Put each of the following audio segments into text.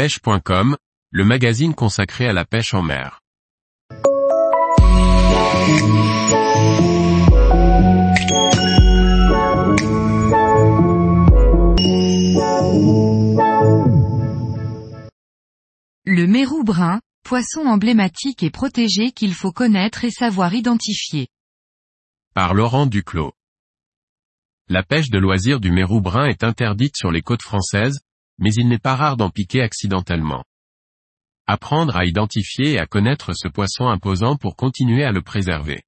pêche.com, le magazine consacré à la pêche en mer. Le mérou brun, poisson emblématique et protégé qu'il faut connaître et savoir identifier. Par Laurent Duclos. La pêche de loisirs du mérou brun est interdite sur les côtes françaises, mais il n'est pas rare d'en piquer accidentellement. Apprendre à identifier et à connaître ce poisson imposant pour continuer à le préserver.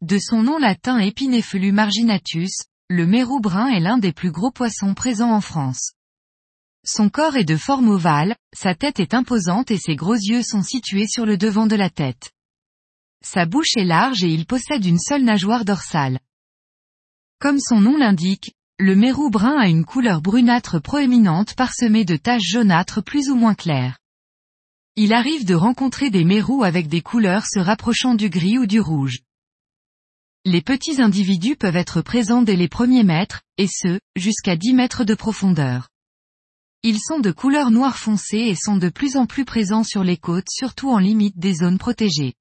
De son nom latin Epinephelus marginatus, le mérou brun est l'un des plus gros poissons présents en France. Son corps est de forme ovale, sa tête est imposante et ses gros yeux sont situés sur le devant de la tête. Sa bouche est large et il possède une seule nageoire dorsale. Comme son nom l'indique, le mérou brun a une couleur brunâtre proéminente parsemée de taches jaunâtres plus ou moins claires. Il arrive de rencontrer des mérous avec des couleurs se rapprochant du gris ou du rouge. Les petits individus peuvent être présents dès les premiers mètres, et ce, jusqu'à 10 mètres de profondeur. Ils sont de couleur noire foncé et sont de plus en plus présents sur les côtes surtout en limite des zones protégées.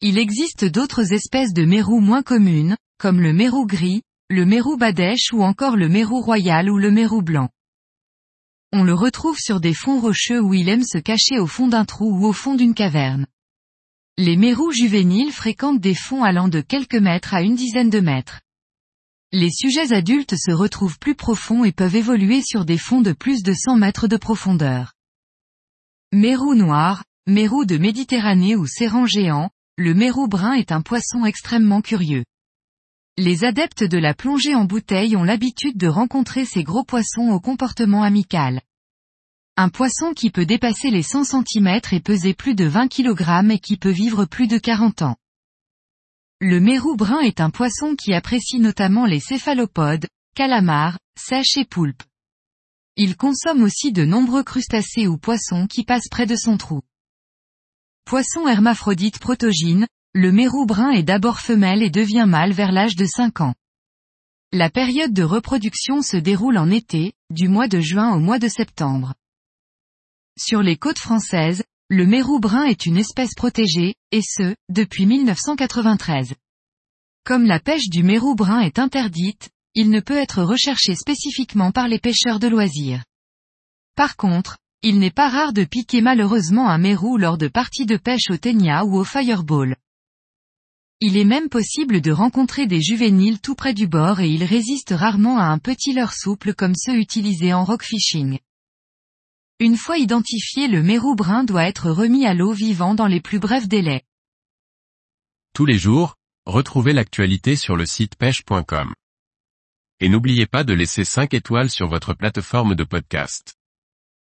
Il existe d'autres espèces de mérous moins communes, comme le mérou gris, le mérou badèche ou encore le mérou royal ou le mérou blanc. On le retrouve sur des fonds rocheux où il aime se cacher au fond d'un trou ou au fond d'une caverne. Les mérous juvéniles fréquentent des fonds allant de quelques mètres à une dizaine de mètres. Les sujets adultes se retrouvent plus profonds et peuvent évoluer sur des fonds de plus de 100 mètres de profondeur. Mérou noir, mérou de Méditerranée ou serrant géant, le mérou brun est un poisson extrêmement curieux. Les adeptes de la plongée en bouteille ont l'habitude de rencontrer ces gros poissons au comportement amical. Un poisson qui peut dépasser les 100 cm et peser plus de 20 kg et qui peut vivre plus de 40 ans. Le mérou brun est un poisson qui apprécie notamment les céphalopodes, calamars, sèches et poulpes. Il consomme aussi de nombreux crustacés ou poissons qui passent près de son trou. Poisson hermaphrodite protogyne, le mérou brun est d'abord femelle et devient mâle vers l'âge de 5 ans. La période de reproduction se déroule en été, du mois de juin au mois de septembre. Sur les côtes françaises, le mérou brun est une espèce protégée, et ce, depuis 1993. Comme la pêche du mérou brun est interdite, il ne peut être recherché spécifiquement par les pêcheurs de loisirs. Par contre, il n'est pas rare de piquer malheureusement un mérou lors de parties de pêche au ténia ou au fireball. Il est même possible de rencontrer des juvéniles tout près du bord et ils résistent rarement à un petit leurre souple comme ceux utilisés en rockfishing. Une fois identifié le mérou brun doit être remis à l'eau vivant dans les plus brefs délais. Tous les jours, retrouvez l'actualité sur le site pêche.com. Et n'oubliez pas de laisser 5 étoiles sur votre plateforme de podcast.